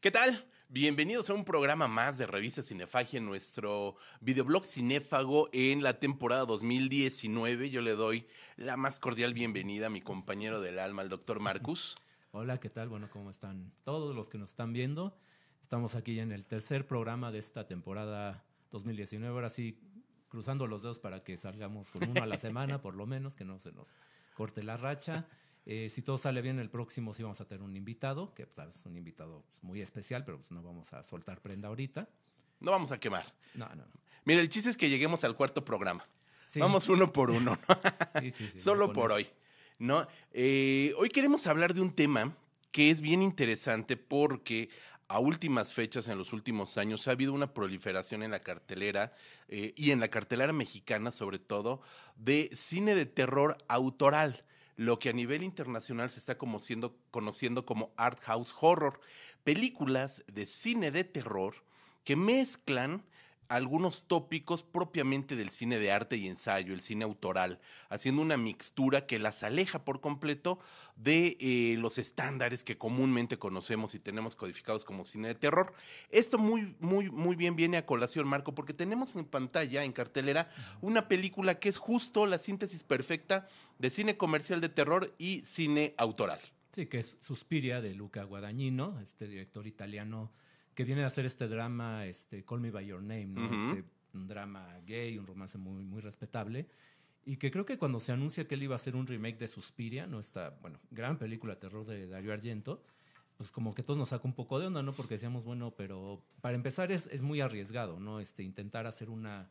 ¿Qué tal? Bienvenidos a un programa más de Revista Cinefagia en nuestro videoblog cinéfago en la temporada 2019. Yo le doy la más cordial bienvenida a mi compañero del alma, el doctor Marcus. Hola, ¿qué tal? Bueno, ¿cómo están todos los que nos están viendo? Estamos aquí en el tercer programa de esta temporada 2019. Ahora sí, cruzando los dedos para que salgamos con uno a la semana, por lo menos, que no se nos corte la racha. Eh, si todo sale bien, el próximo sí vamos a tener un invitado, que pues, es un invitado muy especial, pero pues, no vamos a soltar prenda ahorita. No vamos a quemar. No, no. Mira, el chiste es que lleguemos al cuarto programa. Vamos uno por uno, ¿no? Sí, sí, Solo por hoy. ¿no? Eh, hoy queremos hablar de un tema que es bien interesante porque a últimas fechas, en los últimos años, ha habido una proliferación en la cartelera eh, y en la cartelera mexicana sobre todo de cine de terror autoral lo que a nivel internacional se está conociendo como art house horror, películas de cine de terror que mezclan algunos tópicos propiamente del cine de arte y ensayo, el cine autoral, haciendo una mixtura que las aleja por completo de eh, los estándares que comúnmente conocemos y tenemos codificados como cine de terror. Esto muy, muy, muy bien viene a colación, Marco, porque tenemos en pantalla, en cartelera, una película que es justo la síntesis perfecta de cine comercial de terror y cine autoral. Sí, que es Suspiria de Luca Guadagnino, este director italiano que viene a hacer este drama, este Call Me By Your Name, ¿no? Este, un drama gay, un romance muy, muy respetable. Y que creo que cuando se anuncia que él iba a hacer un remake de Suspiria, ¿no? Esta, bueno, gran película de terror de Dario Argento, pues como que todos nos saca un poco de onda, ¿no? Porque decíamos, bueno, pero para empezar es, es muy arriesgado, ¿no? Este, intentar hacer una,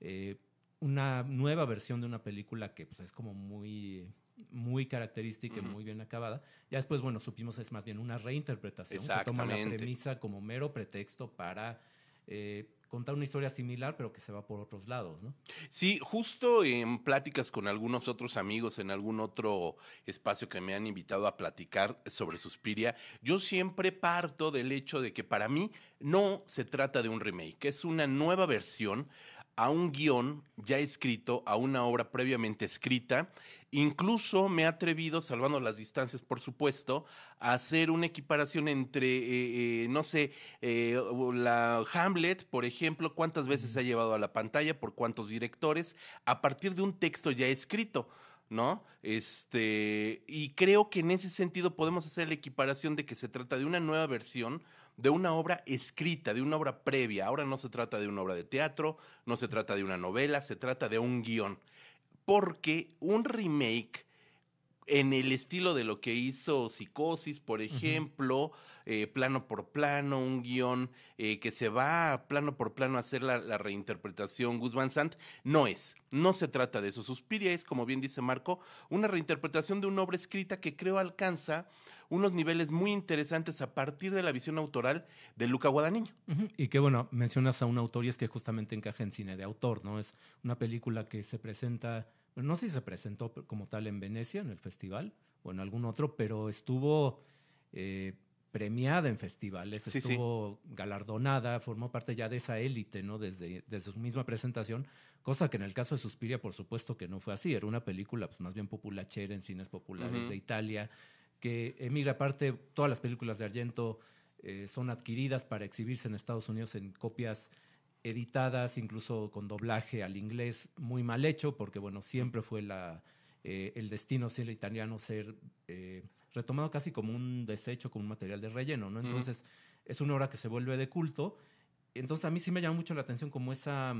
eh, una nueva versión de una película que pues, es como muy muy característica y muy bien acabada. Ya después, bueno, supimos es más bien una reinterpretación que toma la premisa como mero pretexto para eh, contar una historia similar, pero que se va por otros lados, ¿no? Sí, justo en pláticas con algunos otros amigos en algún otro espacio que me han invitado a platicar sobre Suspiria, yo siempre parto del hecho de que para mí no se trata de un remake, es una nueva versión a un guion ya escrito, a una obra previamente escrita. Incluso me he atrevido, salvando las distancias, por supuesto, a hacer una equiparación entre, eh, eh, no sé, eh, la Hamlet, por ejemplo, cuántas veces se ha llevado a la pantalla, por cuántos directores, a partir de un texto ya escrito. ¿no? Este, y creo que en ese sentido podemos hacer la equiparación de que se trata de una nueva versión de una obra escrita, de una obra previa. Ahora no se trata de una obra de teatro, no se trata de una novela, se trata de un guion. Porque un remake en el estilo de lo que hizo Psicosis, por ejemplo, eh, plano por plano, un guion eh, que se va plano por plano a hacer la, la, reinterpretación Gus Van Sant, no es, no se trata de eso. Suspiria es, como bien dice Marco, una reinterpretación de una obra escrita que creo alcanza unos niveles muy interesantes a partir de la visión autoral de Luca Guadagnino. Y que bueno, mencionas a un autor y es que justamente encaja en cine de autor, ¿no? Es una película que se presenta, no sé si se presentó como tal en Venecia, en el festival, o en algún otro, pero estuvo eh, premiada en festivales, estuvo galardonada, formó parte ya de esa élite, ¿no? Desde, desde, su misma presentación, cosa que en el caso de Suspiria, por supuesto que no fue así, era una película pues, más bien populachera en cines populares de Italia, que emigra aparte, todas las películas de Argento eh, son adquiridas para exhibirse en Estados Unidos en copias editadas, incluso con doblaje al inglés, muy mal hecho, porque bueno, siempre fue la, eh, el destino ser italiano ser eh, retomado casi como un desecho, como un material de relleno, ¿no? Entonces, es una obra que se vuelve de culto. Entonces, a mí sí me llama mucho la atención como esa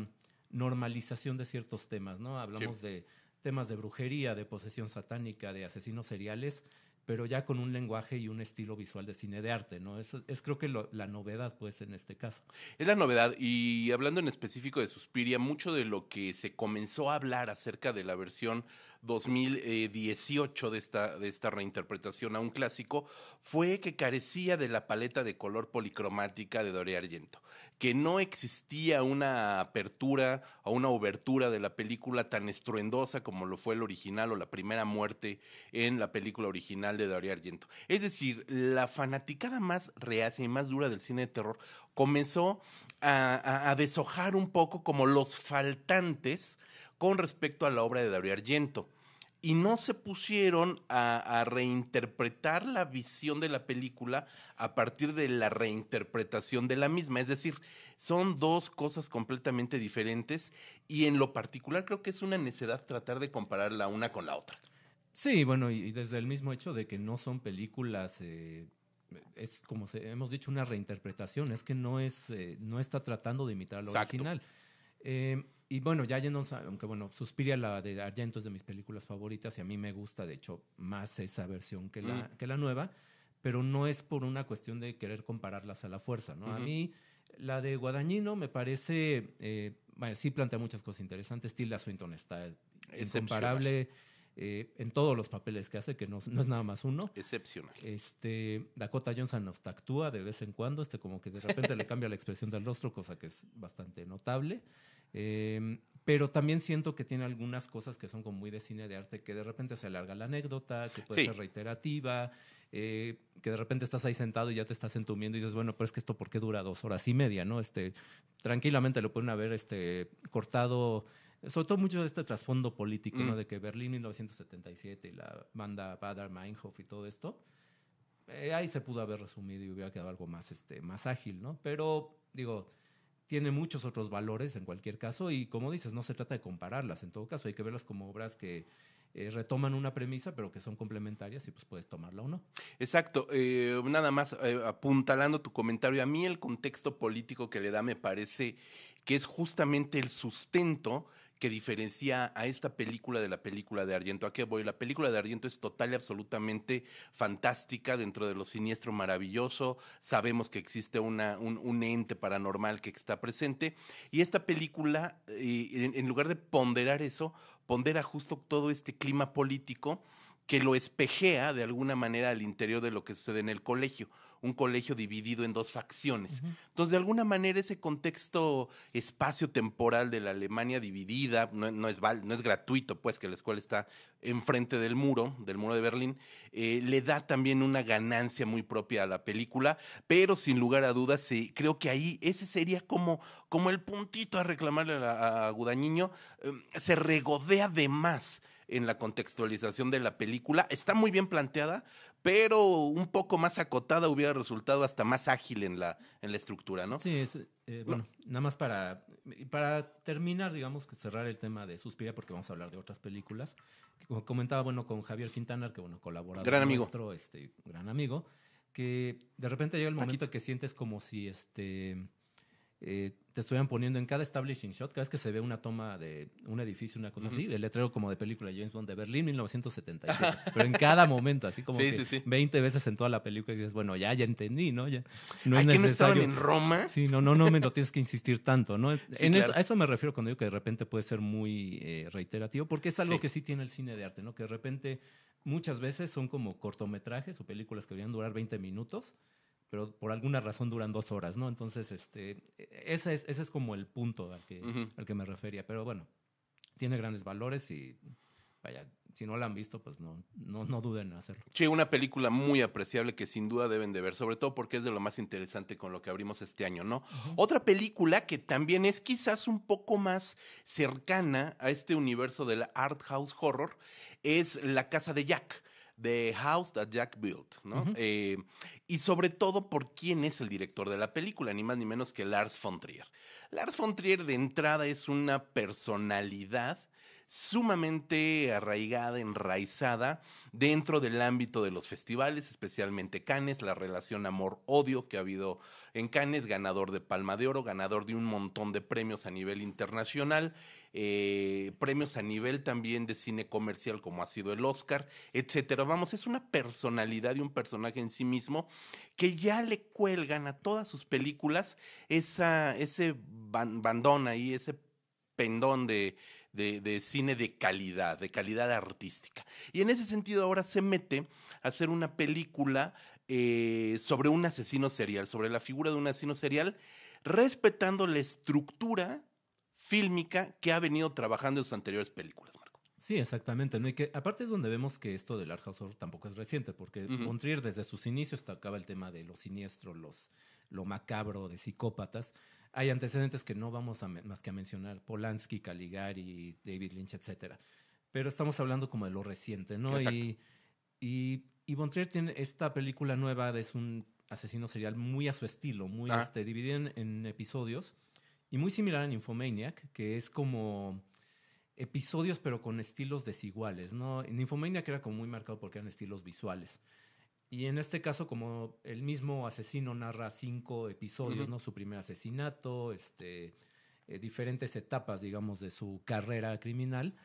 normalización de ciertos temas, ¿no? Hablamos de temas de brujería, de posesión satánica, de asesinos seriales, pero ya con un lenguaje y un estilo visual de cine de arte, ¿no? Eso es creo que la novedad, pues, en este caso. Es la novedad, y hablando en específico de Suspiria, mucho de lo que se comenzó a hablar acerca de la versión 2018 de esta, de esta reinterpretación a un clásico fue que carecía de la paleta de color policromática de Doria Argento, que no existía una apertura o una obertura de la película tan estruendosa como lo fue el original o la primera muerte en la película original de Doria Argento. Es decir, la fanaticada más reacia y más dura del cine de terror comenzó a, a deshojar un poco como los faltantes con respecto a la obra de Darío Argento. y no se pusieron a, reinterpretar la visión de la película a partir de la reinterpretación de la misma. Es decir, son dos cosas completamente diferentes y en lo particular creo que es una necedad tratar de comparar la una con la otra. Sí, bueno, y desde el mismo hecho de que no son películas... Eh, es como hemos dicho una reinterpretación, es que no es eh, no está tratando de imitar lo original. Eh, y bueno, ya yéndonos, aunque bueno, Suspiria, la de Argento es de mis películas favoritas y a mí me gusta, de hecho, más esa versión que la, mm. que la nueva, pero no es por una cuestión de querer compararlas a la fuerza, ¿no? A mí, la de Guadañino me parece, eh, bueno, sí plantea muchas cosas interesantes. Tilda Swinton está incomparable eh, en todos los papeles que hace, que no, no, es nada más uno. Excepcional. Este, Dakota Johnson nos actúa de vez en cuando, este como que de repente le cambia la expresión del rostro, cosa que es bastante notable. Em, pero también siento que tiene algunas cosas que son como muy de cine de arte, que de repente se alarga la anécdota, que puede ser reiterativa, eh, que de repente estás ahí sentado y ya te estás entumiendo y dices, bueno, pero es que esto por qué dura dos horas y media, ¿no? Este, tranquilamente lo pueden haber este, cortado, sobre todo mucho de este trasfondo político, ¿no? Mm. De que Berlín 1977 y la banda Bader Meinhof y todo esto, eh, ahí se pudo haber resumido y hubiera quedado algo más, este, más ágil, ¿no? Pero, digo, tiene muchos otros valores en cualquier caso y como dices, no se trata de compararlas, en todo caso hay que verlas como obras que eh, retoman una premisa pero que son complementarias y pues puedes tomarla o no. Exacto, eh, nada más eh, apuntalando tu comentario, a mí el contexto político que le da me parece que es justamente el sustento que diferencia a esta película de la película de Argento. ¿A qué voy? La película de Argento es total y absolutamente fantástica dentro de lo siniestro maravilloso. Sabemos que existe una, un, ente paranormal que está presente. Y esta película, eh, en lugar de ponderar eso, pondera justo todo este clima político que lo espejea de alguna manera al interior de lo que sucede en el colegio, un colegio dividido en dos facciones. Entonces, de alguna manera, ese contexto espacio-temporal de la Alemania dividida, no, es, no es gratuito, pues que la escuela está enfrente del muro, del muro de Berlín, eh, le da también una ganancia muy propia a la película, pero sin lugar a dudas, sí, creo que ahí ese sería como, como el puntito a reclamarle a, a em, se regodea de más en la contextualización de la película. Está muy bien planteada, pero un poco más acotada hubiera resultado hasta más ágil en la, en la estructura, ¿no? Sí, eh, bueno, nada más para, para terminar, digamos, que cerrar el tema de Suspiria, porque vamos a hablar de otras películas. Como comentaba, bueno, con Javier Quintana, que bueno, colaborador gran amigo. nuestro, este, gran amigo, que de repente llega el momento que sientes como si este eh, te estuvieran poniendo en cada establishing shot, cada vez que se ve una toma de un edificio, una cosa así, el letrero como de película James Bond de Berlín 1977, pero en cada momento, así como que 20 veces en toda la película y dices, bueno, ya, ya entendí, ¿no? Ya, no es necesario. no estaban en Roma? Sí, no, no, no me lo tienes que insistir tanto, ¿no? en eso, a eso me refiero cuando digo que de repente puede ser muy eh, reiterativo, porque es algo que sí tiene el cine de arte, ¿no? Que de repente muchas veces son como cortometrajes o películas que deberían durar 20 minutos pero por alguna razón duran dos horas, ¿no? Entonces, este, ese es, ese es como el punto al que, al que me refería. Pero bueno, tiene grandes valores y vaya, si no la han visto, pues no, no, no duden en hacerlo. Sí, una película muy apreciable que sin duda deben de ver, sobre todo porque es de lo más interesante con lo que abrimos este año, ¿no? Otra película que también es quizás un poco más cercana a este universo del art house horror es La Casa de Jack. The House That Jack Built, ¿no? Eh, y sobre todo por quién es el director de la película, ni más ni menos que Lars von Trier. Lars von Trier de entrada es una personalidad sumamente arraigada, enraizada dentro del ámbito de los festivales, especialmente Cannes, la relación amor-odio que ha habido en Cannes, ganador de Palma de Oro, ganador de un montón de premios a nivel internacional, eh, premios a nivel también de cine comercial como ha sido el Oscar, etcétera. Vamos, es una personalidad y un personaje en sí mismo que ya le cuelgan a todas sus películas esa, ese bandón ahí, ese pendón de, de, cine de calidad, de calidad artística. Y en ese sentido ahora se mete a hacer una película eh, sobre un asesino serial, sobre la figura de un asesino serial, respetando la estructura fílmica que ha venido trabajando en sus anteriores películas, Marco. Sí, exactamente. ¿no? Y que aparte es donde vemos que esto del art house tampoco es reciente, porque Montrier desde sus inicios tocaba el tema de lo siniestro, los, lo macabro, de psicópatas. Hay antecedentes que no vamos a más que a mencionar, Polanski, Caligari, David Lynch, etcétera. pero estamos hablando como de lo reciente, ¿no? Exacto. Y, y, y Von Trier tiene esta película nueva, es un asesino serial muy a su estilo, muy Ah. este, dividido en, en episodios, y muy similar a Nymphomaniac, que es como episodios pero con estilos desiguales, ¿no? En Nymphomaniac era como muy marcado porque eran estilos visuales. Y en este caso, como el mismo asesino narra cinco episodios. ¿no? Su primer asesinato, este, eh, diferentes etapas, digamos, de su carrera criminal,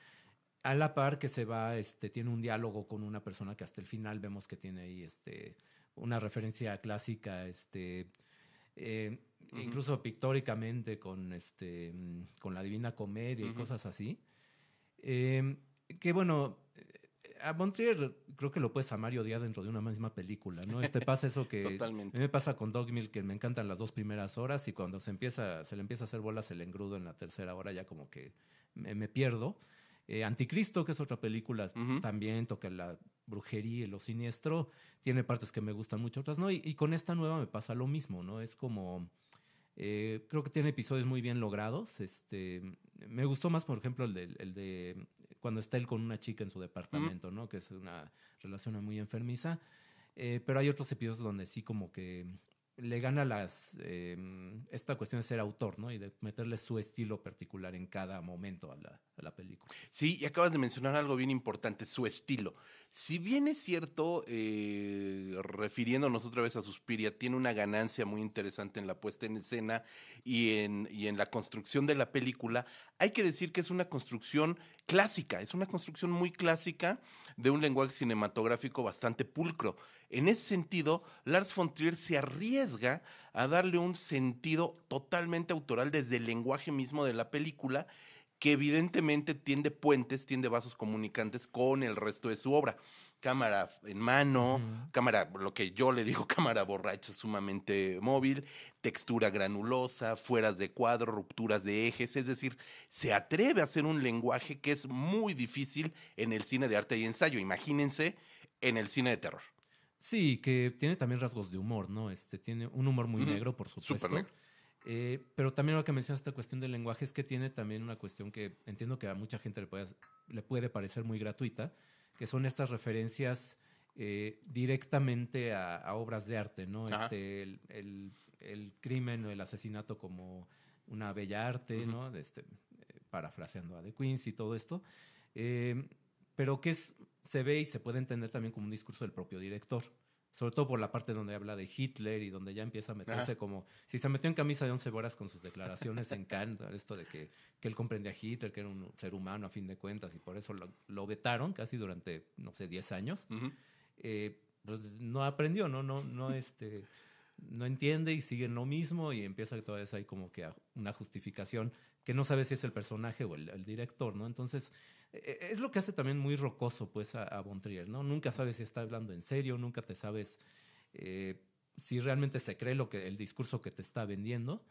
a la par que se va, este, tiene un diálogo con una persona que hasta el final vemos que tiene ahí, este, una referencia clásica, este, eh, incluso pictóricamente con, este, mm, con la Divina Comedia y cosas así. Eh, que bueno, a Von Trier creo que lo puedes amar y odiar dentro de una misma película, ¿no? Este pasa eso que Totalmente. a mí me pasa con Dogmill que me encantan las dos primeras horas y cuando se empieza se le empieza a hacer bolas el engrudo en la tercera hora ya como que me, me pierdo. Eh, Anticristo, que es otra película, también toca la brujería y lo siniestro, tiene partes que me gustan mucho, otras no, y, y con esta nueva me pasa lo mismo, ¿no? Es como, eh, creo que tiene episodios muy bien logrados, este, me gustó más, por ejemplo, el de, el de cuando está él con una chica en su departamento, ¿no? Que es una relación muy enfermiza, eh, pero hay otros episodios donde sí como que le gana las eh, esta cuestión de ser autor, ¿no? Y de meterle su estilo particular en cada momento a la, película. Sí, y acabas de mencionar algo bien importante, su estilo. Si bien es cierto, eh, refiriéndonos otra vez a Suspiria, tiene una ganancia muy interesante en la puesta en escena y en, y en la construcción de la película, hay que decir que es una construcción clásica, es una construcción muy clásica de un lenguaje cinematográfico bastante pulcro. En ese sentido, Lars von Trier se arriesga a darle un sentido totalmente autoral desde el lenguaje mismo de la película que evidentemente tiende puentes, tiende vasos comunicantes con el resto de su obra. Cámara en mano, cámara, lo que yo le digo cámara borracha sumamente móvil, textura granulosa, fueras de cuadro, rupturas de ejes, es decir, se atreve a hacer un lenguaje que es muy difícil en el cine de arte y ensayo. Imagínense en el cine de terror. Sí, que tiene también rasgos de humor, ¿no? Este tiene un humor muy negro, por supuesto. negro. Eh, pero también lo que mencionas esta cuestión del lenguaje es que tiene también una cuestión que entiendo que a mucha gente le puede, le puede parecer muy gratuita, que son estas referencias eh, directamente a, a obras de arte, ¿no? Este, el, el- el crimen o el asesinato como una bella arte. ¿no? Este, eh, parafraseando a De Queens y todo esto. Eh, pero que es, se ve y se puede entender también como un discurso del propio director. Sobre todo por la parte donde habla de Hitler y donde ya empieza a meterse Ajá. como... Si se metió en camisa de once horas con sus declaraciones en Cannes, esto de que, que él comprendía a Hitler, que era un ser humano a fin de cuentas, y por eso lo, lo vetaron casi durante, no sé, 10 años, eh, pues no aprendió, ¿no? No, no, este, no entiende y sigue en lo mismo y empieza toda vez ahí como que una justificación que no sabe si es el personaje o el, el director, ¿no? Entonces, es lo que hace también muy rocoso, pues, a, a Von Trier, ¿no? Nunca sabes si está hablando en serio, nunca te sabes eh, si realmente se cree lo que, el discurso que te está vendiendo.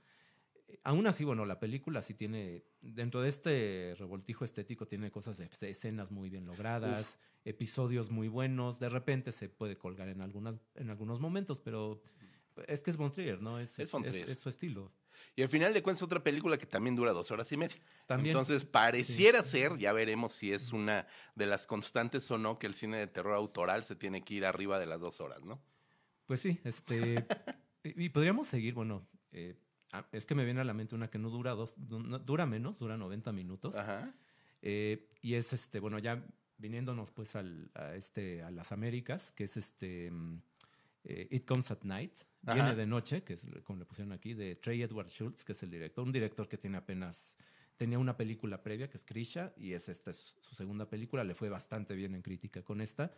Eh, Aún así, bueno, la película sí tiene, dentro de este revoltijo estético, tiene cosas, escenas muy bien logradas, Uf. episodios muy buenos. De repente se puede colgar en, algunas, en algunos momentos, pero es que es Von Trier, ¿no? Es, Es von Trier. es su estilo. Y al final de cuentas otra película que también dura dos horas y media. También. Entonces pareciera ser, ya veremos si es una de las constantes o no, que el cine de terror autoral se tiene que ir arriba de las dos horas, ¿no? Pues sí, este. y, podríamos seguir, bueno, eh, ah, es que me viene a la mente una que no dura dos, no- dura menos, dura 90 minutos. Ajá. Eh, y es este, bueno, ya viniéndonos pues al, a este, a las Américas, que es este mm, eh, It Comes at Night, Ajá. viene de noche, que es como le pusieron aquí, de Trey Edward Schultz, que es el director, un director que tiene apenas, tenía una película previa que es Krisha, y es esta es su segunda película, le fue bastante bien en crítica con esta.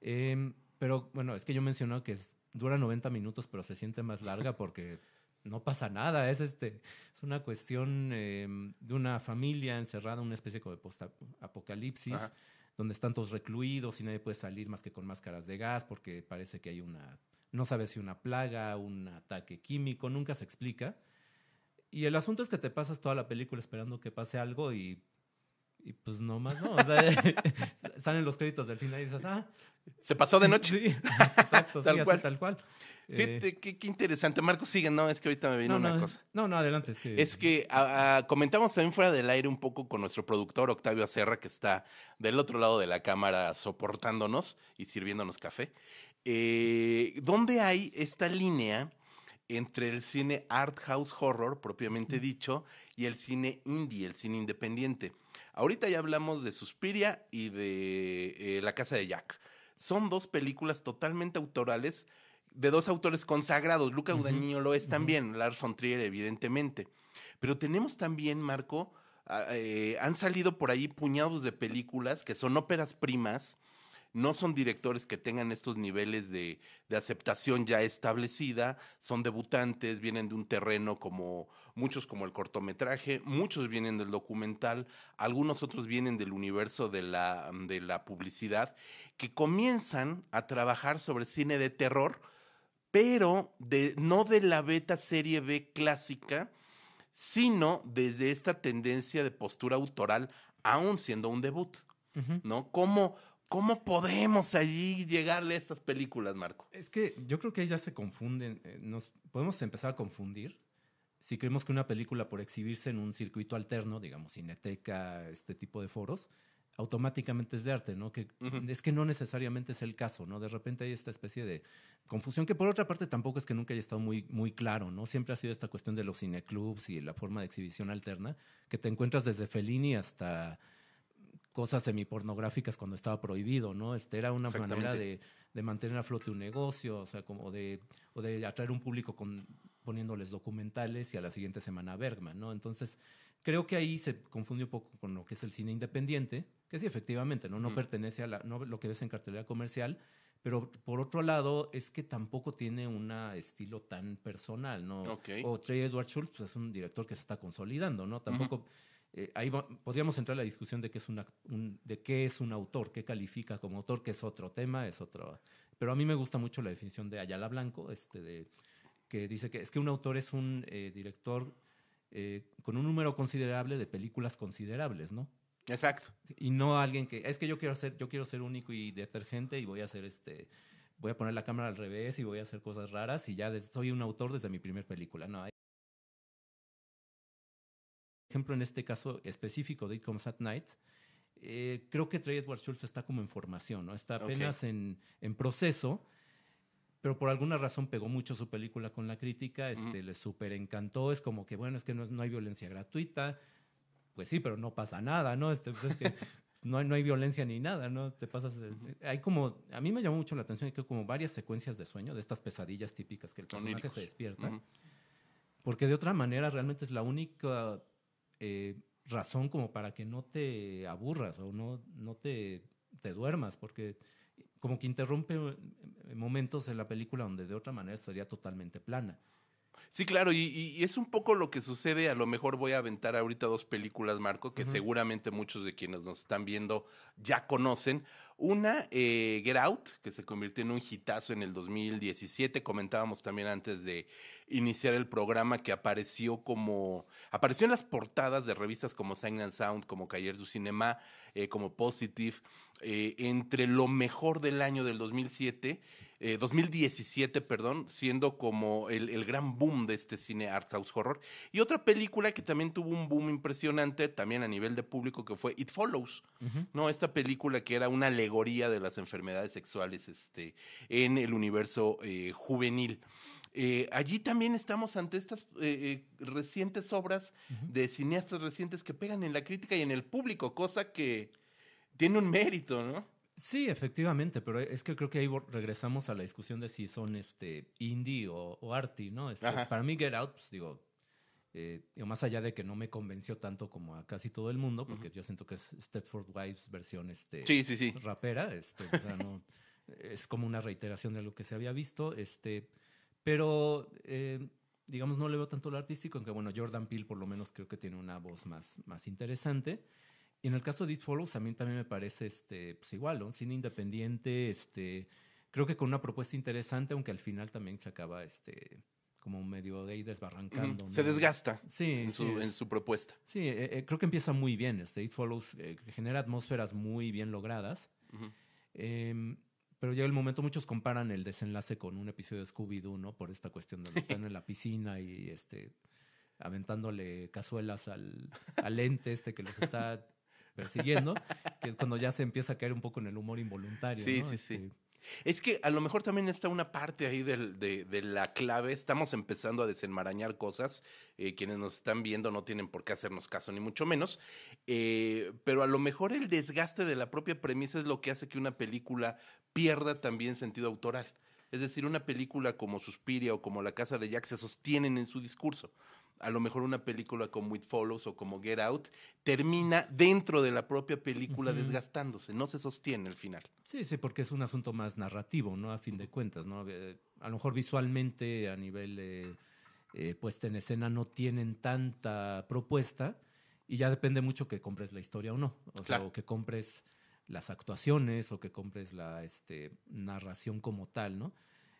Em, pero bueno, es que yo mencioné que es- dura 90 minutos, pero se siente más larga porque no pasa nada. Es este, es una cuestión em, de una familia encerrada en una especie como de post-apocalipsis. Donde están todos recluidos y nadie puede salir más que con máscaras de gas porque parece que hay una, no sabes si una plaga, un ataque químico, nunca se explica. Y el asunto es que te pasas toda la película esperando que pase algo y Y pues no más, ¿no? O sea, salen los créditos del final y dices, ah. Se pasó de noche. Sí, exacto, Tal sí, así, cual. tal cual. Eh, qué, qué interesante. Marco, sigue, no, es que ahorita me vino no, una no, cosa. no, no, adelante. Es que, Es que comentamos también fuera del aire un poco con nuestro productor Octavio Acerra, que está del otro lado de la cámara soportándonos y sirviéndonos café. Eh, ¿Dónde hay esta línea entre el cine art house horror, propiamente dicho, y el cine indie, el cine independiente? Ahorita ya hablamos de Suspiria y de eh, La Casa de Jack. Son dos películas totalmente autorales de dos autores consagrados. Luca Guadagnino lo es también, Lars von Trier, evidentemente. Pero tenemos también, Marco, eh, han salido por ahí puñados de películas que son óperas primas, no son directores que tengan estos niveles de, de aceptación ya establecida, son debutantes, vienen de un terreno como muchos como el cortometraje, muchos vienen del documental, algunos otros vienen del universo de la, de la publicidad, que comienzan a trabajar sobre cine de terror, pero de, no de la beta serie B clásica, sino desde esta tendencia de postura autoral, aún siendo un debut. ¿no? ¿Cómo, cómo podemos allí llegarle a estas películas, Marco? Es que yo creo que ahí ya se confunden. eh, Nos podemos empezar a confundir si creemos que una película por exhibirse en un circuito alterno, digamos cineteca, este tipo de foros, automáticamente es de arte, ¿no? Que es que no necesariamente es el caso, ¿no? De repente hay esta especie de confusión que por otra parte tampoco es que nunca haya estado muy muy claro, ¿no? Siempre ha sido esta cuestión de los cineclubs y la forma de exhibición alterna que te encuentras desde Fellini hasta cosas semipornográficas cuando estaba prohibido, ¿no? Este era una manera de, de mantener a flote un negocio, o sea, como de, o de atraer un público con, poniéndoles documentales y a la siguiente semana Bergman, ¿no? Entonces, creo que ahí se confunde un poco con lo que es el cine independiente, que sí, efectivamente, ¿no? No Ujú. pertenece a la, no lo que ves en cartelera comercial, pero por otro lado es que tampoco tiene un estilo tan personal, ¿no? Ok. O Trey Edward Schultz pues, es un director que se está consolidando, ¿no? Tampoco eh, ahí va- podríamos entrar a la discusión de qué es una- un, de qué es un autor, qué califica como autor, que es otro tema, es otro. Pero a mí me gusta mucho la definición de Ayala Blanco, este de que dice que es que un autor es un eh, director eh, con un número considerable de películas considerables, ¿no? Exacto. Y no alguien que es que yo quiero ser yo quiero ser único y detergente y voy a hacer este voy a poner la cámara al revés y voy a hacer cosas raras y ya des- soy un autor desde mi primer película. No, ejemplo, en este caso específico de It Comes at Night, eh, creo que Trey Edward Schultz está como en formación, ¿no? Está apenas en, en proceso, pero por alguna razón pegó mucho su película con la crítica, este, Ujú. le súper encantó, es como que, bueno, es que no, es- no hay violencia gratuita, pues sí, pero no pasa nada, ¿no? Este, pues es que no hay, no hay violencia ni nada, ¿no? Te pasas. de- hay como. A mí me llamó mucho la atención que como varias secuencias de sueño, de estas pesadillas típicas que el personaje Oníricos. se despierta. Ujú. Porque de otra manera realmente es la única eh, razón como para que no te aburras o no, no te, te duermas, porque como que interrumpe eh, momentos en la película donde de otra manera sería totalmente plana. Sí, claro, y, es un poco lo que sucede. A lo mejor voy a aventar ahorita dos películas, Marco, que seguramente muchos de quienes nos están viendo ya conocen. Una, eh, Get Out, que se convirtió en un hitazo en el 2017. Comentábamos también antes de iniciar el programa que apareció como. apareció en las portadas de revistas como Sign and Sound, como Cahiers du Cinema, eh, como Positive, eh, entre lo mejor del año del 2007 eh, 2017, perdón, siendo como el, el gran boom de este cine art house horror. Y otra película que también tuvo un boom impresionante, también a nivel de público, que fue It Follows, ¿no? Esta película que era una alegoría de las enfermedades sexuales este, en el universo eh, juvenil. Eh, allí también estamos ante estas eh, eh, recientes obras de cineastas recientes que pegan en la crítica y en el público, cosa que tiene un mérito, ¿no? Sí, efectivamente, pero es que creo que ahí regresamos a la discusión de si son este indie o, o arty, ¿no? Este, para mí Get Out, pues digo, eh, digo, más allá de que no me convenció tanto como a casi todo el mundo, porque Ujú. yo siento que es Stepford Wives versión este, Sí, sí, sí. rapera, este, o sea, no, es como una reiteración de lo que se había visto, este, pero eh, digamos no le veo tanto lo artístico, aunque bueno, Jordan Peele por lo menos creo que tiene una voz más, más interesante. Y en el caso de It Follows, a mí también me parece este, pues igual, un cine independiente, este, creo que con una propuesta interesante, aunque al final también se acaba este, como medio de ahí desbarrancando. Se ¿no? desgasta Sí, en, sí, su, es- en su propuesta. Sí, eh, eh, creo que empieza muy bien. Este It Follows eh, genera atmósferas muy bien logradas. Ujú. Em, pero llega el momento, muchos comparan el desenlace con un episodio de Scooby-Doo, ¿no? Por esta cuestión de que están en la piscina y este aventándole cazuelas al, al ente este que los está persiguiendo, que es cuando ya se empieza a caer un poco en el humor involuntario. Sí, ¿no? sí, sí. Este, Es que a lo mejor también está una parte ahí de, de la clave. Estamos empezando a desenmarañar cosas. eh, quienes nos están viendo no tienen por qué hacernos caso, ni mucho menos. Eh, pero a lo mejor el desgaste de la propia premisa es lo que hace que una película pierda también sentido autoral. Es decir, una película como Suspiria o como La Casa de Jack se sostienen en su discurso. A lo mejor una película como It Follows o como Get Out termina dentro de la propia película desgastándose, no se sostiene al final. Sí, sí, porque es un asunto más narrativo, ¿no? A fin de cuentas, ¿no? Eh, a lo mejor visualmente, a nivel eh, eh, puesta en escena, no tienen tanta propuesta y ya depende mucho que compres la historia o no. O sea, o que compres las actuaciones o que compres la este, narración como tal, ¿no?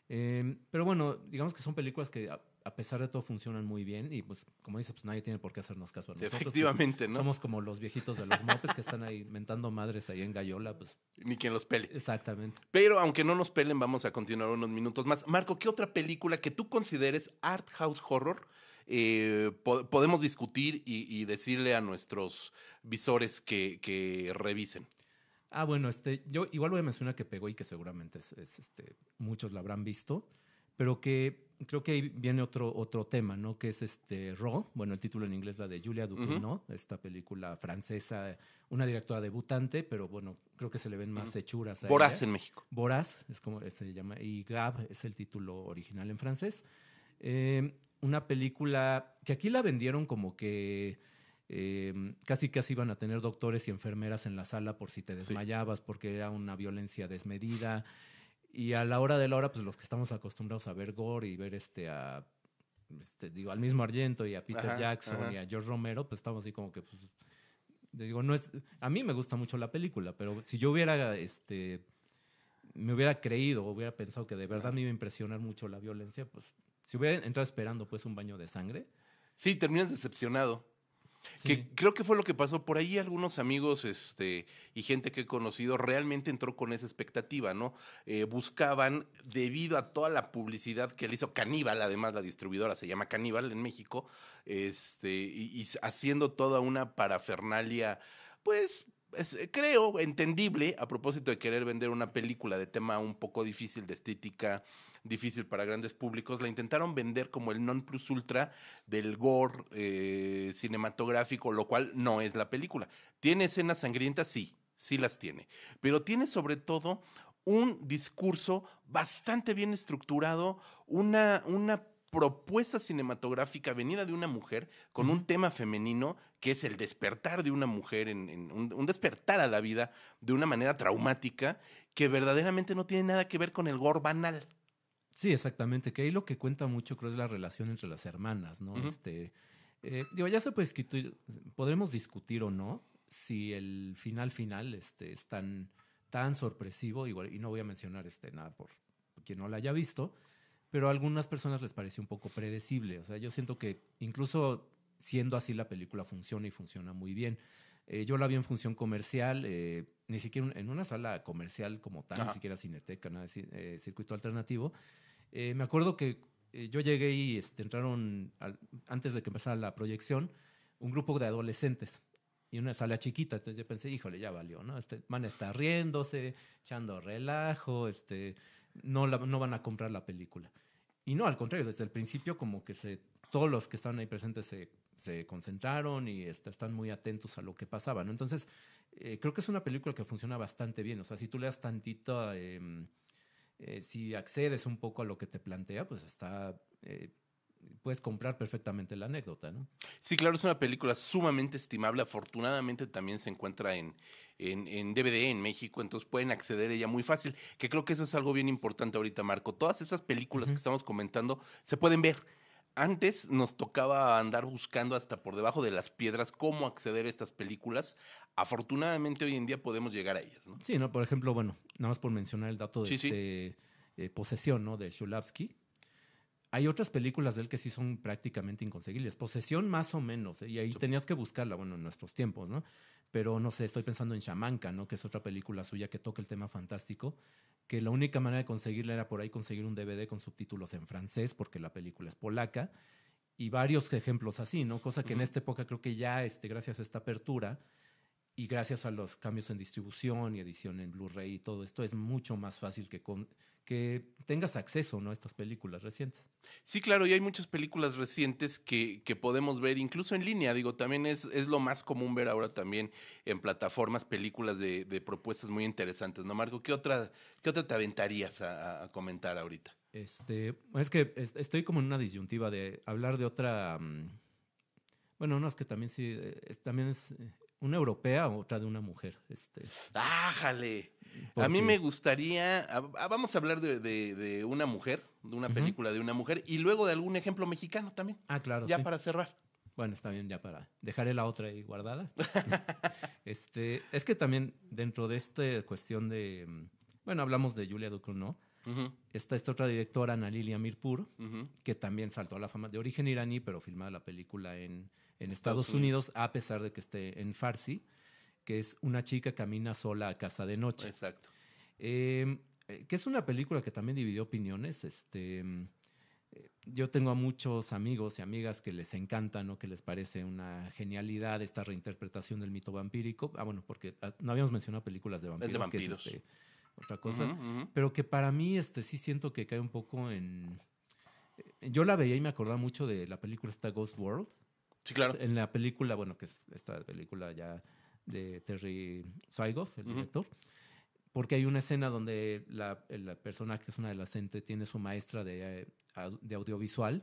Eh, pero bueno, digamos que son películas que a, a pesar de todo funcionan muy bien y pues como dices, pues nadie tiene por qué hacernos caso a nosotros. Efectivamente, ¿no? Somos como los viejitos de los mopes que están ahí mentando madres ahí en Gallola, pues Ni quien los pele. exactamente. Pero aunque no nos pelen, vamos a continuar unos minutos más. Marco, ¿qué otra película que tú consideres art house horror eh, po- podemos discutir y, y decirle a nuestros visores que, que revisen? Ah, bueno, este, yo igual voy a mencionar que pegó y que seguramente es, es, este, muchos la habrán visto, pero que creo que ahí viene otro, otro tema, ¿no? Que es este Raw, bueno, el título en inglés la de Julia Ducournau, esta película francesa, una directora debutante, pero bueno, creo que se le ven más hechuras a Voraz ella. en México. Voraz, es como se llama, y Grab es el título original en francés. Eh, una película que aquí la vendieron como que eh, casi casi iban a tener doctores y enfermeras en la sala por si te desmayabas, porque era una violencia desmedida. Y a la hora de la hora, pues los que estamos acostumbrados a ver gore y ver este a este, digo, al mismo Argento y a Peter Ajá, Jackson ajá. y a George Romero, pues estamos así como que pues, digo, no es a mí me gusta mucho la película, pero si yo hubiera este me hubiera creído o hubiera pensado que de verdad me iba a impresionar mucho la violencia, pues si hubiera entrado esperando pues un baño de sangre. Sí, terminas decepcionado. Sí. Que creo que fue lo que pasó por ahí. Algunos amigos este, y gente que he conocido realmente entró con esa expectativa, ¿no? Eh, buscaban, debido a toda la publicidad que le hizo Caníbal, además la distribuidora se llama Caníbal en México, este, y, y haciendo toda una parafernalia, pues. es, eh, creo entendible a propósito de querer vender una película de tema un poco difícil de estética difícil para grandes públicos la intentaron vender como el non plus ultra del gore eh, cinematográfico, lo cual no es la película. ¿Tiene escenas sangrientas? Sí, sí las tiene. Pero tiene sobre todo un discurso bastante bien estructurado, una, una propuesta cinematográfica venida de una mujer con un tema femenino que es el despertar de una mujer, en, en un, un despertar a la vida de una manera traumática que verdaderamente no tiene nada que ver con el gore banal. Sí, exactamente. Que ahí lo que cuenta mucho creo es la relación entre las hermanas, ¿no? Este, eh, digo, ya se puede discutir, podremos discutir o no si el final final este, es tan, tan sorpresivo, igual, y no voy a mencionar este, nada por quien no la haya visto, pero a algunas personas les pareció un poco predecible. O sea, yo siento que incluso siendo así la película funciona y funciona muy bien. Eh, yo la vi en función comercial, eh, ni siquiera en una sala comercial como tal, Ajá. ni siquiera cineteca, nada circuito alternativo. Eh, me acuerdo que eh, yo llegué y este, entraron, al- antes de que empezara la proyección, un grupo de adolescentes y una sala chiquita. Entonces yo pensé, híjole, ya valió, ¿no? Este, van a estar riéndose, echando relajo, este, no, la- no van a comprar la película. Y no, al contrario, desde el principio como que todos los que estaban ahí presentes se, se concentraron y este, están muy atentos a lo que pasaba, ¿no? Entonces, eh, creo que es una película que funciona bastante bien. O sea, si tú le das tantito, em, eh, si accedes un poco a lo que te plantea, pues está, eh, puedes comprar perfectamente la anécdota, ¿no? Sí, claro, es una película sumamente estimable. Afortunadamente también se encuentra en, en, en DVD en México, entonces pueden acceder a ella muy fácil. Que creo que eso es algo bien importante ahorita, Marco. Todas esas películas que estamos comentando se pueden ver. Antes nos tocaba andar buscando hasta por debajo de las piedras cómo acceder a estas películas. Afortunadamente hoy en día podemos llegar a ellas, ¿no? Sí, ¿no? Por ejemplo, bueno, nada más por mencionar el dato de Sí, sí. este, eh, Posesión, ¿no? De Shulavsky. hay otras películas de él que sí son prácticamente inconseguibles. Posesión más o menos, ¿eh? y ahí tenías que buscarla, bueno, en nuestros tiempos, ¿no? Pero no sé, estoy pensando en Shamanka, ¿no? Que es otra película suya que toca el tema fantástico, que la única manera de conseguirla era por ahí conseguir un DVD con subtítulos en francés, porque la película es polaca, y varios ejemplos así, ¿no? Cosa que en esta época creo que ya, este, gracias a esta apertura, y gracias a los cambios en distribución y edición en Blu-ray y todo esto, es mucho más fácil que, con, que tengas acceso ¿no? a estas películas recientes. Sí, claro, y hay muchas películas recientes que, que podemos ver incluso en línea. Digo, también es, es, lo más común ver ahora también en plataformas películas de, de propuestas muy interesantes, ¿no, Marco? ¿Qué otra, qué otra te aventarías a, a comentar ahorita? Este, es que estoy como en una disyuntiva de hablar de otra... Um, bueno, no, es que también sí, es, también es una europea o otra de una mujer. Este. ¡Ájale! A mí me gustaría, vamos a hablar de, de, de una mujer, de una película de una mujer, y luego de algún ejemplo mexicano también. Ah, claro. Ya sí. para cerrar. Bueno, está bien, ya para. Dejaré la otra ahí guardada. este, es que también dentro de esta cuestión de. Bueno, hablamos de Julia Ducournau. Uh -huh. Está esta otra directora, Ana Lilia Mirpur, uh -huh. que también saltó a la fama de origen iraní, pero filmada la película en, en Estados, Estados Unidos, Unidos, a pesar de que esté en Farsi, que es una chica camina sola a casa de noche. Exacto. Eh, que es una película que también dividió opiniones. Este, yo tengo a muchos amigos y amigas que les encanta, ¿no? que les parece una genialidad esta reinterpretación del mito vampírico. Ah, bueno, porque no habíamos mencionado películas de vampiros. de vampiros. Que es, este, otra cosa. Uh -huh, uh -huh. Pero que para mí este, sí siento que cae un poco en... Yo la veía y me acordaba mucho de la película esta Ghost World. Sí, claro. En la película, bueno, que es esta película ya de Terry Swigoff, el uh -huh. director, porque hay una escena donde la, la persona que es una adolescente tiene su maestra de, de audiovisual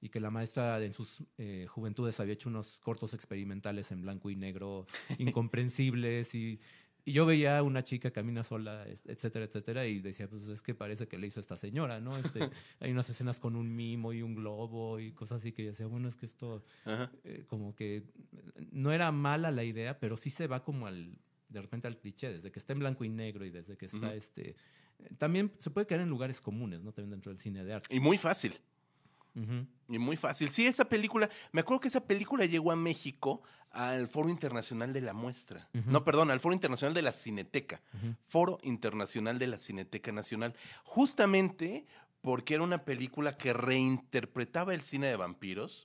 y que la maestra en sus eh, juventudes había hecho unos cortos experimentales en blanco y negro incomprensibles y, y, yo veía una chica camina sola, etcétera, etcétera, y decía, pues es que parece que le hizo esta señora, ¿no? Este, hay unas escenas con un mimo y un globo y cosas así que yo decía, bueno, es que esto eh, como que no era mala la idea, pero sí se va como al, de repente al cliché, desde que está en blanco y negro y desde que está uh -huh. este... También se puede caer en lugares comunes, ¿no? También dentro del cine de arte. Y muy fácil. Uh -huh. Y muy fácil. Sí, esa película, me acuerdo que esa película llegó a México al Foro Internacional de la Muestra. Uh -huh. No, perdón, al Foro Internacional de la Cineteca. Uh -huh. Foro Internacional de la Cineteca Nacional. Justamente porque era una película que reinterpretaba el cine de vampiros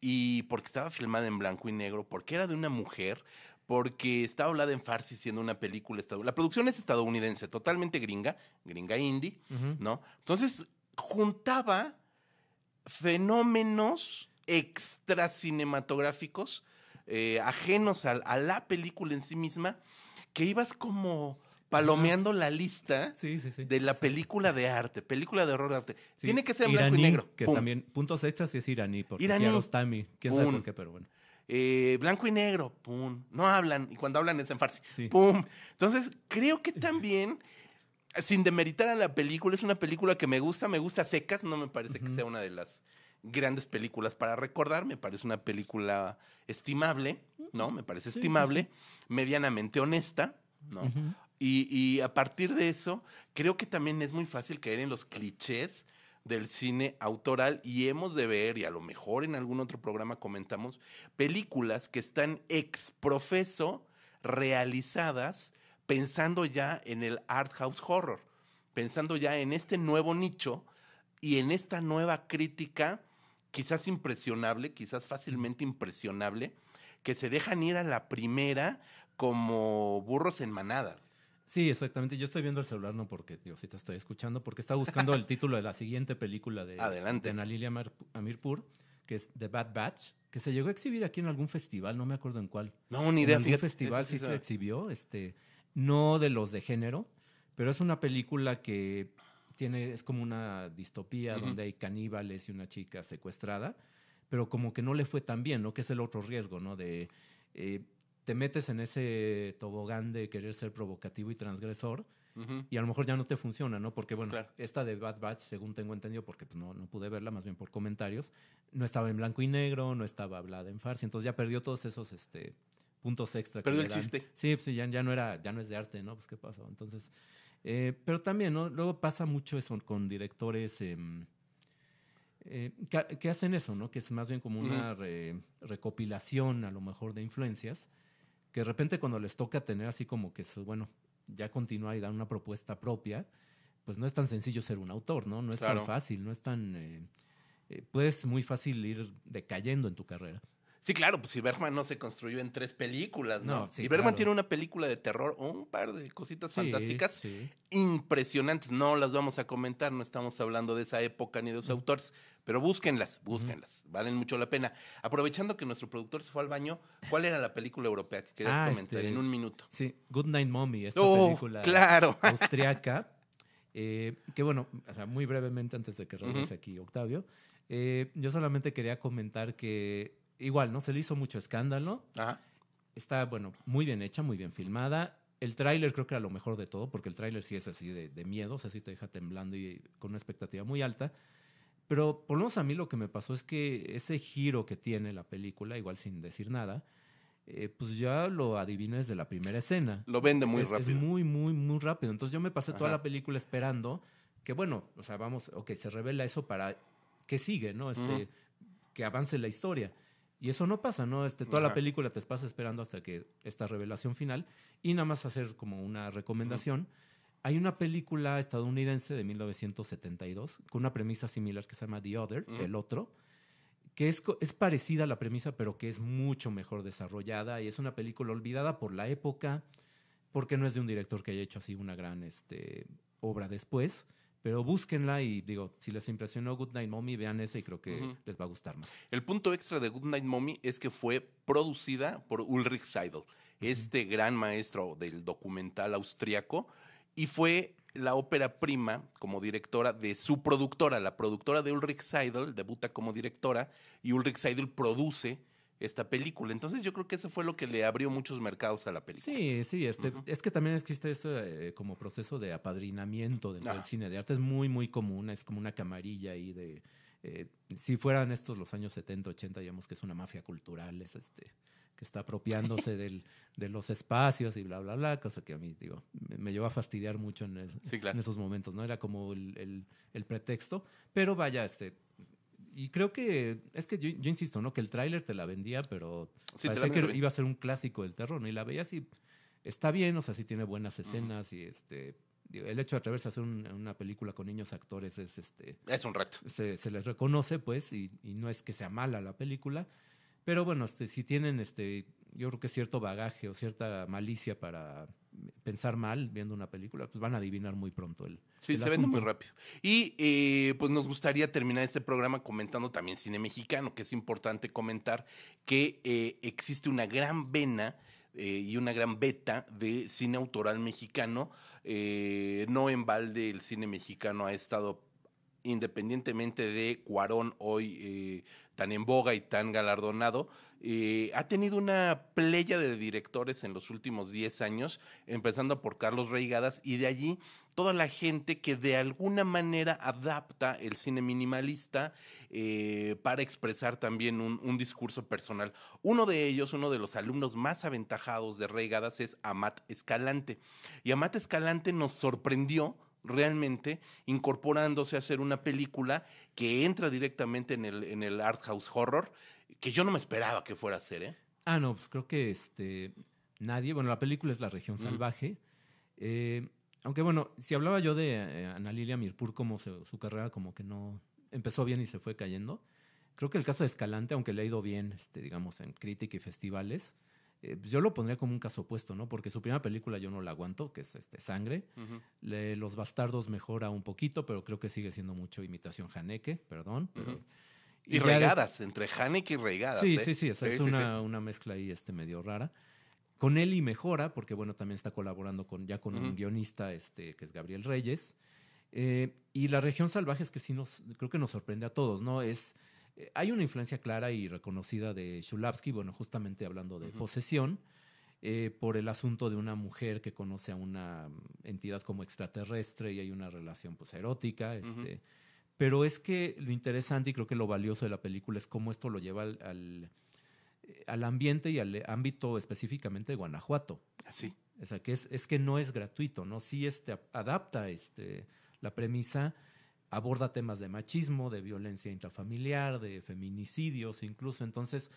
y porque estaba filmada en blanco y negro, porque era de una mujer, porque estaba hablada en farsi siendo una película estadounidense. La producción es estadounidense, totalmente gringa, gringa indie, uh -huh. ¿no? Entonces juntaba fenómenos extra cinematográficos eh, ajenos a, a, la película en sí misma, que ibas como palomeando la lista sí, sí, sí. de la película de arte, película de horror de arte. Tiene que ser en iraní, blanco y negro. Que también, puntos extras y es iraní, porque iraní. Kiarostami, quién Pum. sabe por qué, pero bueno. Eh, blanco y negro, pum, no hablan, y cuando hablan es en farsi, pum. Entonces, creo que también, sin demeritar a la película, es una película que me gusta, me gusta secas, no me parece uh -huh. que sea una de las grandes películas para recordar, me parece una película estimable, ¿no? Me parece sí, estimable, sí, medianamente honesta, ¿no? Uh -huh. y, y a partir de eso, creo que también es muy fácil caer en los clichés del cine autoral y hemos de ver, y a lo mejor en algún otro programa comentamos, películas que están ex profeso realizadas pensando ya en el art house horror, pensando ya en este nuevo nicho y en esta nueva crítica quizás impresionable, quizás fácilmente impresionable, que se dejan ir a la primera como burros en manada. Sí, exactamente. Yo estoy viendo el celular, no porque, digo, sí te estoy escuchando, porque está buscando el título de la siguiente película de, Adelante. de Ana Lilia Amirpur, que es The Bad Batch, que se llegó a exhibir aquí en algún festival, no me acuerdo en cuál. No, ni idea. En algún festival sí, sí se exhibió, este, no de los de género, pero es una película que tiene, es como una distopía uh -huh. donde hay caníbales y una chica secuestrada, pero como que no le fue tan bien, ¿no? Que es el otro riesgo, ¿no? De... Eh, te metes en ese tobogán de querer ser provocativo y transgresor uh -huh. y a lo mejor ya no te funciona, ¿no? Porque, bueno, claro. esta de Bad Batch, según tengo entendido, porque pues, no, no pude verla, más bien por comentarios, no estaba en blanco y negro, no estaba hablada en farsi, entonces ya perdió todos esos este, puntos extra. Perdió el chiste. Sí, pues ya, ya, no era, ya no es de arte, ¿no? Pues qué pasó. Entonces, eh, pero también, ¿no? Luego pasa mucho eso con directores... Eh, eh, que, hacen eso, ¿no? Que es más bien como una recopilación, a lo mejor, de influencias, que de repente cuando les toca tener así como que, bueno, ya continuar y dar una propuesta propia, pues no es tan sencillo ser un autor, ¿no? No es tan fácil, no es tan... Eh, eh, puedes muy fácil ir decayendo en tu carrera. Sí, claro, pues si Bergman no se construyó en tres películas, ¿no? y Bergman tiene una película de terror, un par de cositas fantásticas impresionantes. No las vamos a comentar, no estamos hablando de esa época ni de sus autores, pero búsquenlas, búsquenlas, valen mucho la pena. Aprovechando que nuestro productor se fue al baño, ¿cuál era la película europea que querías ah, comentar este, en un minuto? Sí, Good Night Mommy, esta oh, película claro. austriaca. Eh, que bueno, o sea, muy brevemente antes de que regrese aquí Octavio, eh, yo solamente quería comentar que igual, ¿no? Se le hizo mucho escándalo. Está, bueno, muy bien hecha, muy bien filmada. El tráiler creo que era lo mejor de todo, porque el tráiler sí es así de, miedo, o sea, sí te deja temblando y con una expectativa muy alta. Pero por lo menos a mí lo que me pasó es que ese giro que tiene la película, igual sin decir nada, eh, pues ya lo adiviné desde la primera escena. Lo vende muy rápido. Es muy, muy, muy rápido. Entonces yo me pasé toda la película esperando que, bueno, o sea, vamos, ok, se revela eso para que sigue, ¿no? Este, Que avance la historia. Y eso no pasa, ¿no? Este, toda la película te pasa esperando hasta que esta revelación final. Y nada más hacer como una recomendación. Hay una película estadounidense de 1972 con una premisa similar que se llama The Other, El Otro, que es, es parecida a la premisa, pero que es mucho mejor desarrollada y es una película olvidada por la época, porque no es de un director que haya hecho así una gran este, obra después. Pero búsquenla y digo, si les impresionó Good Night Mommy, vean esa y creo que les va a gustar más. El punto extra de Good Night Mommy es que fue producida por Ulrich Seidel, este gran maestro del documental austriaco, y fue la ópera prima como directora de su productora. La productora de Ulrich Seidel debuta como directora y Ulrich Seidel produce esta película. Entonces yo creo que eso fue lo que le abrió muchos mercados a la película. Sí, sí, este, es que también existe ese eh, como proceso de apadrinamiento dentro del cine de arte. Es muy, muy común, es como una camarilla ahí de... Eh, si fueran estos los años 70, 80, digamos que es una mafia cultural, es este que está apropiándose del, de los espacios y bla, bla, bla, cosa que a mí, digo, me, lleva a fastidiar mucho en, en, esos momentos, ¿no? Era como el, el, el pretexto, pero vaya, este, y creo que, es que yo, insisto, ¿no? Que el tráiler te la vendía, pero sí, que iba a ser un clásico del terror, ¿no? Y la veías y está bien, o sea, sí tiene buenas escenas y este... El hecho de atreverse a hacer una película con niños actores es este... Es un reto. Se, se les reconoce, pues, y, y, no es que sea mala la película, pero bueno, este, si tienen este, yo creo que cierto bagaje o cierta malicia para pensar mal viendo una película, pues van a adivinar muy pronto el. Sí, se vende muy rápido. Y eh, pues nos gustaría terminar este programa comentando también cine mexicano, que es importante comentar que eh, existe una gran vena eh, y una gran beta de cine autoral mexicano. no en balde el cine mexicano ha estado independientemente de Cuarón hoy tan en boga y tan galardonado, eh, ha tenido una playa de directores en los últimos 10 años, empezando por Carlos Reigadas, y de allí toda la gente que de alguna manera adapta el cine minimalista eh, para expresar también un, discurso personal. Uno de ellos, uno de los alumnos más aventajados de Reigadas es Amat Escalante. Y Amat Escalante nos sorprendió realmente incorporándose a hacer una película que entra directamente en el, en el art house horror, que yo no me esperaba que fuera a ser, ¿eh? Ah, no, pues creo que este nadie, bueno, la película es La región salvaje. Eh, aunque bueno, si hablaba yo de eh, Ana Lilia Mirpur como su carrera como que no empezó bien y se fue cayendo, creo que el caso de Escalante, aunque le ha ido bien, este, digamos, en crítica y festivales, eh, pues, yo lo pondría como un caso opuesto, ¿no? Porque su primera película yo no la aguanto, que es este Sangre. Los Bastardos mejora un poquito, pero creo que sigue siendo mucho imitación Haneke, perdón. Y, regadas, entre Haneke y regadas. Sí, ¿eh? sí, sí, es una, una, mezcla ahí este, medio rara. Con él y mejora, porque bueno, también está colaborando con, ya con un guionista este, que es Gabriel Reyes. Eh, y la región salvaje es que sí nos, creo que nos sorprende a todos, ¿no? Es eh, hay una influencia clara y reconocida de Shulavsky, bueno, justamente hablando de posesión, eh, por el asunto de una mujer que conoce a una entidad como extraterrestre y hay una relación pues erótica. Este, Pero es que lo interesante y creo que lo valioso de la película es cómo esto lo lleva al, eh, al, ambiente y al ámbito específicamente de Guanajuato. Así. O sea, que es, es que no es gratuito, ¿no? Sí este, adapta este, la premisa aborda temas de machismo, de violencia intrafamiliar, de feminicidios incluso. Entonces,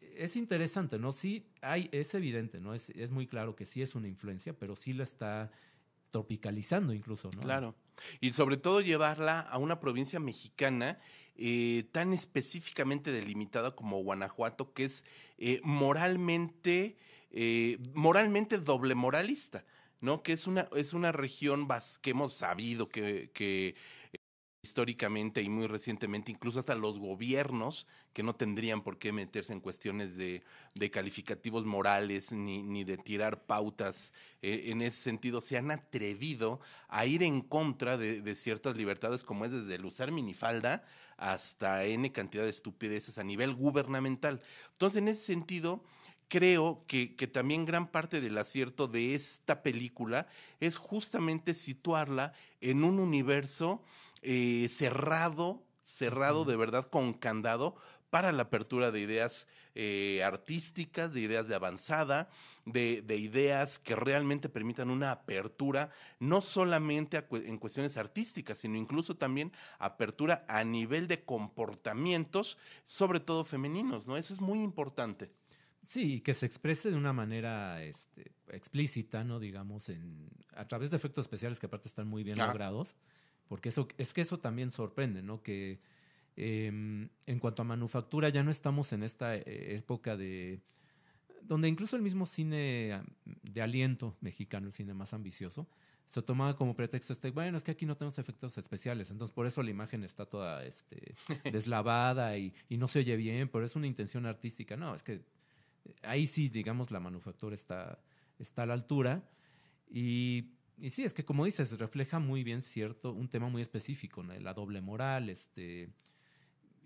es interesante, ¿no? Sí, hay, es evidente, ¿no? Es, es muy claro que sí es una influencia, pero sí la está tropicalizando incluso, ¿no? Claro. Y sobre todo llevarla a una provincia mexicana eh, tan específicamente delimitada como Guanajuato, que es eh, moralmente, eh, moralmente doble moralista, ¿no? Que es una, es una región que hemos sabido que, que históricamente y muy recientemente, incluso hasta los gobiernos que no tendrían por qué meterse en cuestiones de, de calificativos morales ni, ni, de tirar pautas eh, en ese sentido, se han atrevido a ir en contra de, de, ciertas libertades, como es desde el usar minifalda hasta N cantidad de estupideces a nivel gubernamental. Entonces, en ese sentido, creo que, que, también gran parte del acierto de esta película es justamente situarla en un universo eh, cerrado, cerrado de verdad con candado para la apertura de ideas eh, artísticas, de ideas de avanzada, de, de, ideas que realmente permitan una apertura, no solamente en cuestiones artísticas, sino incluso también apertura a nivel de comportamientos, sobre todo femeninos, ¿no? Eso es muy importante. Sí, que se exprese de una manera este, explícita, ¿no? Digamos, en, a través de efectos especiales que aparte están muy bien ah. logrados porque eso, es que eso también sorprende, ¿no? Que eh, en cuanto a manufactura ya no estamos en esta eh, época de donde incluso el mismo cine de aliento mexicano, el cine más ambicioso, se tomaba como pretexto este, bueno, es que aquí no tenemos efectos especiales, entonces por eso la imagen está toda este, deslavada y, y no se oye bien, pero es una intención artística. No, es que eh, ahí sí, digamos, la manufactura está, está a la altura y y sí, es que como dices, refleja muy bien cierto, un tema muy específico, la doble moral, este,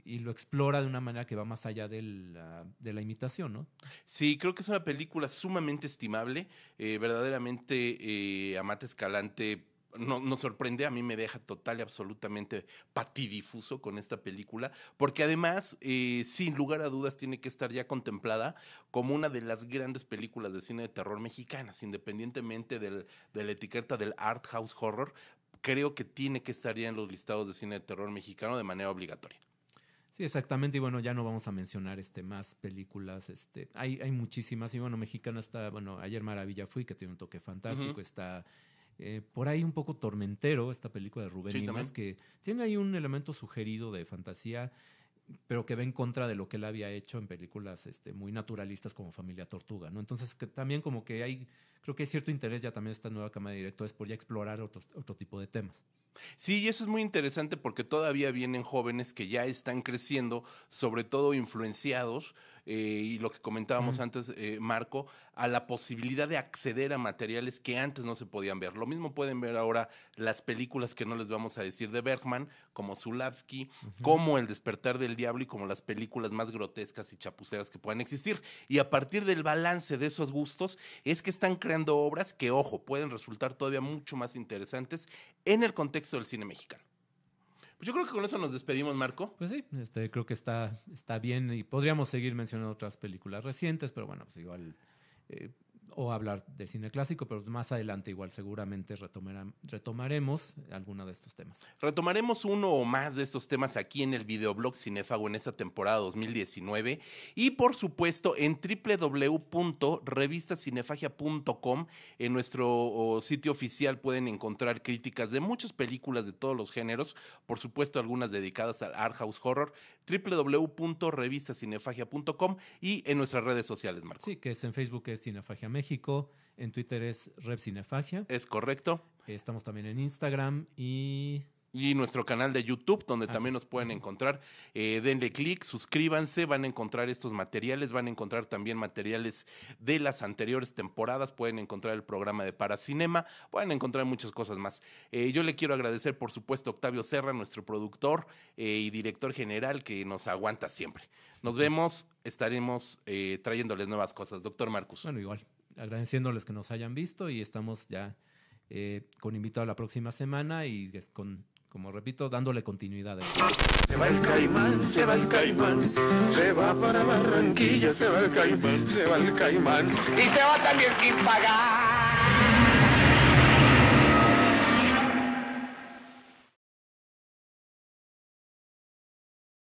y lo explora de una manera que va más allá de la, de la imitación, ¿no? Sí, creo que es una película sumamente estimable, eh, verdaderamente eh, Amate Escalante no, nos sorprende, a mí me deja total y absolutamente patidifuso con esta película, porque además, eh, sin lugar a dudas, tiene que estar ya contemplada como una de las grandes películas de cine de terror mexicanas, independientemente del, de la etiqueta del art house horror, creo que tiene que estar ya en los listados de cine de terror mexicano de manera obligatoria. Sí, exactamente. Y bueno, ya no vamos a mencionar este más películas. Este, hay, hay muchísimas. Y bueno, mexicana está, bueno, ayer Maravilla fui, que tiene un toque fantástico. Está eh, por ahí un poco tormentero, esta película de Rubén sí, que tiene ahí un elemento sugerido de fantasía, pero que va en contra de lo que él había hecho en películas este, muy naturalistas como Familia Tortuga, ¿no? Entonces, que también como que hay, creo que hay cierto interés ya también esta nueva cámara de directores por ya explorar otros, otro tipo de temas. Sí, y eso es muy interesante porque todavía vienen jóvenes que ya están creciendo, sobre todo influenciados eh, y lo que comentábamos antes, eh, Marco, a la posibilidad de acceder a materiales que antes no se podían ver. Lo mismo pueden ver ahora las películas que no les vamos a decir de Bergman, como Zulavsky, como El despertar del diablo y como las películas más grotescas y chapuceras que puedan existir. Y a partir del balance de esos gustos es que están creando obras que, ojo, pueden resultar todavía mucho más interesantes en el contexto del cine mexicano. Pues yo creo que con eso nos despedimos, Marco. Pues sí, este, creo que está, está bien y podríamos seguir mencionando otras películas recientes, pero bueno, pues igual eh, o hablar de cine clásico, pero más adelante igual seguramente retomaremos alguno de estos temas. Retomaremos uno o más de estos temas aquí en el videoblog Cinefago en esta temporada 2019 y por supuesto en www.revistacinefagia.com en nuestro sitio oficial pueden encontrar críticas de muchas películas de todos los géneros, por supuesto algunas dedicadas al art house horror, www.revistacinefagia.com y en nuestras redes sociales, Marco. Sí, que es en Facebook es Cinefagia México, en Twitter es Rep Cinefagia. Es correcto. Estamos también en Instagram y y nuestro canal de YouTube, donde ah, también nos pueden encontrar. Eh, denle clic, suscríbanse, van a encontrar estos materiales, van a encontrar también materiales de las anteriores temporadas, pueden encontrar el programa de Paracinema, pueden encontrar muchas cosas más. Eh, yo le quiero agradecer, por supuesto, a Octavio Serra, nuestro productor eh, y director general, que nos aguanta siempre. Nos vemos, estaremos trayéndoles nuevas cosas. Doctor Marcus. Bueno, igual, agradeciéndoles que nos hayan visto y estamos ya con invitado la próxima semana y con como repito, dándole continuidad. Se va el caimán, se va el caimán, se va para Barranquilla, se va el caimán, se va el caimán y se va también sin pagar.